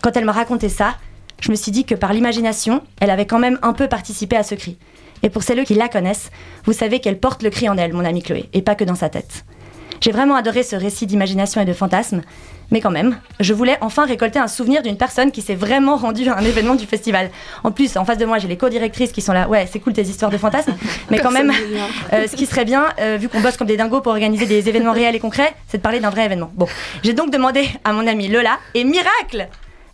Quand elle m'a raconté ça, je me suis dit que par l'imagination, elle avait quand même un peu participé à ce cri. Et pour celles qui la connaissent, vous savez qu'elle porte le cri en elle, mon amie Chloé, et pas que dans sa tête. J'ai vraiment adoré ce récit d'imagination et de fantasme, Mais quand même, je voulais enfin récolter un souvenir d'une personne qui s'est vraiment rendue à un événement du festival. En plus, en face de moi, j'ai les co-directrices qui sont là. Ouais, c'est cool tes histoires de fantasmes. Mais quand même, euh, ce qui serait bien, euh, vu qu'on bosse comme des dingos pour organiser des événements réels et concrets, c'est de parler d'un vrai événement. Bon, j'ai donc demandé à mon amie Lola, et miracle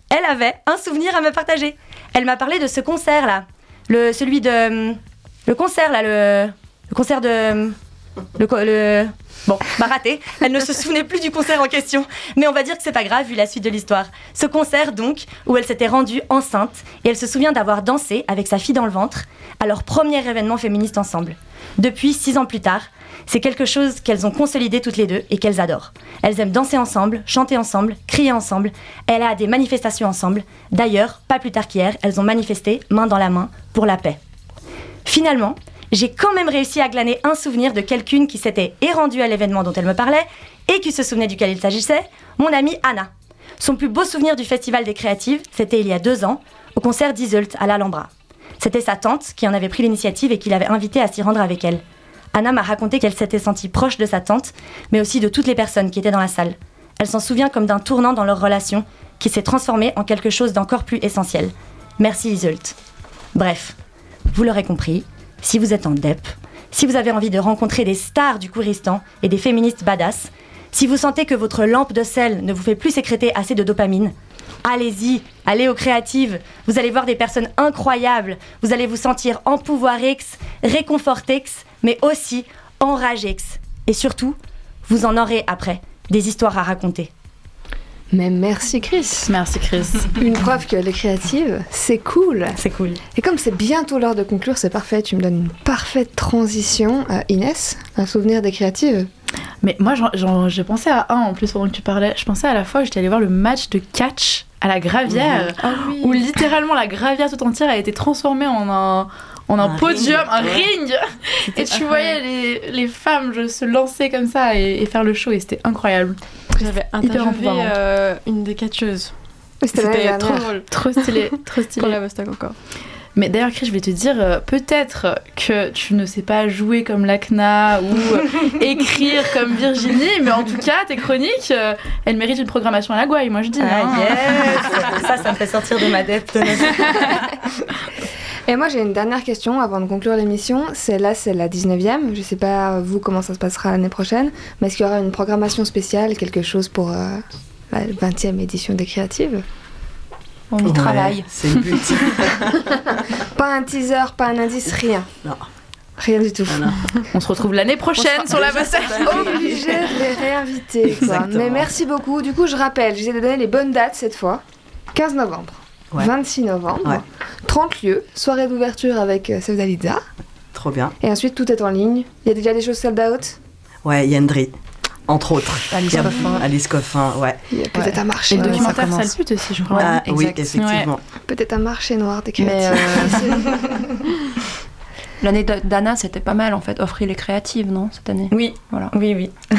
Elle avait un souvenir à me partager. Elle m'a parlé de ce concert-là. Le, celui de... Le concert, là, le... Concert de... Le... le Bon, bah raté. Elle ne se souvenait plus du concert en question. Mais on va dire que c'est pas grave vu la suite de l'histoire. Ce concert, donc, où elle s'était rendue enceinte et elle se souvient d'avoir dansé avec sa fille dans le ventre à leur premier événement féministe ensemble. Depuis, six ans plus tard, c'est quelque chose qu'elles ont consolidé toutes les deux et qu'elles adorent. Elles aiment danser ensemble, chanter ensemble, crier ensemble. Elle a des manifestations ensemble. D'ailleurs, pas plus tard qu'hier, elles ont manifesté, main dans la main, pour la paix. Finalement, j'ai quand même réussi à glaner un souvenir de quelqu'une qui s'était et rendue à l'événement dont elle me parlait et qui se souvenait duquel il s'agissait, mon amie Anna. Son plus beau souvenir du Festival des Créatives, c'était il y a deux ans, au concert d'Isult à l'Alhambra. C'était sa tante qui en avait pris l'initiative et qui l'avait invitée à s'y rendre avec elle. Anna m'a raconté qu'elle s'était sentie proche de sa tante, mais aussi de toutes les personnes qui étaient dans la salle. Elle s'en souvient comme d'un tournant dans leur relation qui s'est transformé en quelque chose d'encore plus essentiel. Merci Isult. Bref, vous l'aurez compris, si vous êtes en DEP, si vous avez envie de rencontrer des stars du Kouristan et des féministes badass, si vous sentez que votre lampe de sel ne vous fait plus sécréter assez de dopamine, allez-y, allez aux créatives, vous allez voir des personnes incroyables, vous allez vous sentir empouvoirex, réconfortex, mais aussi enragex. Et surtout, vous en aurez après des histoires à raconter. Mais merci Chris. Merci Chris. Une preuve que les créatives, c'est cool. C'est cool. Et comme c'est bientôt l'heure de conclure, c'est parfait. Tu me donnes une parfaite transition. Euh, Inès, un souvenir des créatives Mais moi, j'ai pensé à un en plus pendant que tu parlais. Je pensais à la fois où j'étais allée voir le match de catch à la Gravière, Mhm. Ah oui. où littéralement la Gravière tout entière a été transformée en un, en un, Un podium, ring, un ouais. ring. Et tu voyais les, les femmes je, se lancer comme ça et, et faire le show, et c'était incroyable. J'avais interviewé euh, une des catcheuses. C'était trop drôle. Trop stylé, trop stylé. Pour la Vostok encore. Mais d'ailleurs, Chris, je voulais te dire, euh, peut-être que tu ne sais pas jouer comme Lacna ou euh, écrire comme Virginie, mais en tout cas, tes chroniques, euh, elles méritent une programmation à la gouaille, moi je dis. Ah hein. yes Ça, ça me fait sortir de ma dette. Et moi, j'ai une dernière question avant de conclure l'émission. C'est là, c'est la 19e. Je sais pas, vous, comment ça se passera l'année prochaine, mais est-ce qu'il y aura une programmation spéciale, quelque chose pour euh, la 20e édition des créatives? On y Ouais, travaille. C'est le but. Pas un teaser, pas un indice, rien. Non. Rien du tout. On se retrouve l'année prochaine sur la Vostok. Obligé de les réinviter. quoi. Mais merci beaucoup. Du coup, je rappelle, de donner les bonnes dates cette fois. 15 novembre, Ouais. 26 novembre, Ouais. 30 lieux, soirée d'ouverture avec euh. Trop bien. Et ensuite, tout est en ligne. Il y a déjà des choses sold out. Ouais, Yendri, entre autres. Alice Coffin. Alice Coffin, ouais. Il y a peut-être un marché Et le documentaire pute aussi, je crois. Ah, oui, effectivement. Peut-être un marché noir des Mais créatifs. euh, l'année d'Anna, c'était pas mal en fait. Offrir les créatives, non, cette année? Oui, Voilà. oui, oui.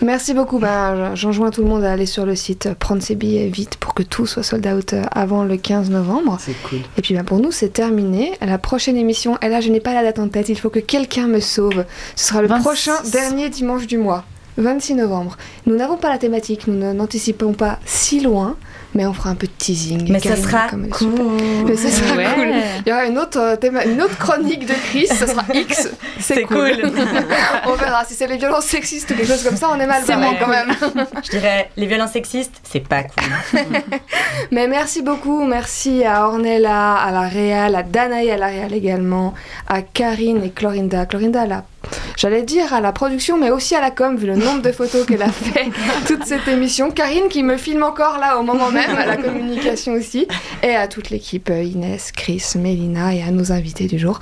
Merci beaucoup. Ben, J'enjoins tout le monde à aller sur le site, euh, prendre ses billets vite pour que tout soit sold out euh, avant le 15 novembre. C'est cool. Et puis ben, pour nous, c'est terminé. La prochaine émission, et là, je n'ai pas la date en tête, il faut que quelqu'un me sauve. Ce sera le 26. prochain dernier dimanche du mois, 26 novembre. Nous n'avons pas la thématique, nous n'anticipons pas si loin, mais on fera un peu de teasing. Mais ça sera cool. super. Mais ce sera Ouais. cool. Il y aura une autre, euh, théma- une autre chronique de Chris, ça sera X. C'est cool. cool. on verra. Si c'est les violences sexistes ou quelque chose comme ça, on est mal C'est barré quand même. Je dirais, les violences sexistes, c'est pas cool. Mais merci beaucoup, merci à Ornella, à la Réal, à Danaï à la Réal également, à Karine et Clorinda. Clorinda, là, j'allais dire à la production, mais aussi à la com, vu le nombre de photos qu'elle a fait toute cette émission. Karine qui me filme encore là au moment même, à la communication aussi. Et à toute l'équipe, euh, Inès, Chris, Mélina et à nos invités du jour.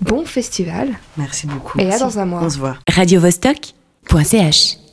Bon festival. Merci beaucoup. Et à dans un mois. On se voit. radiovostok.ch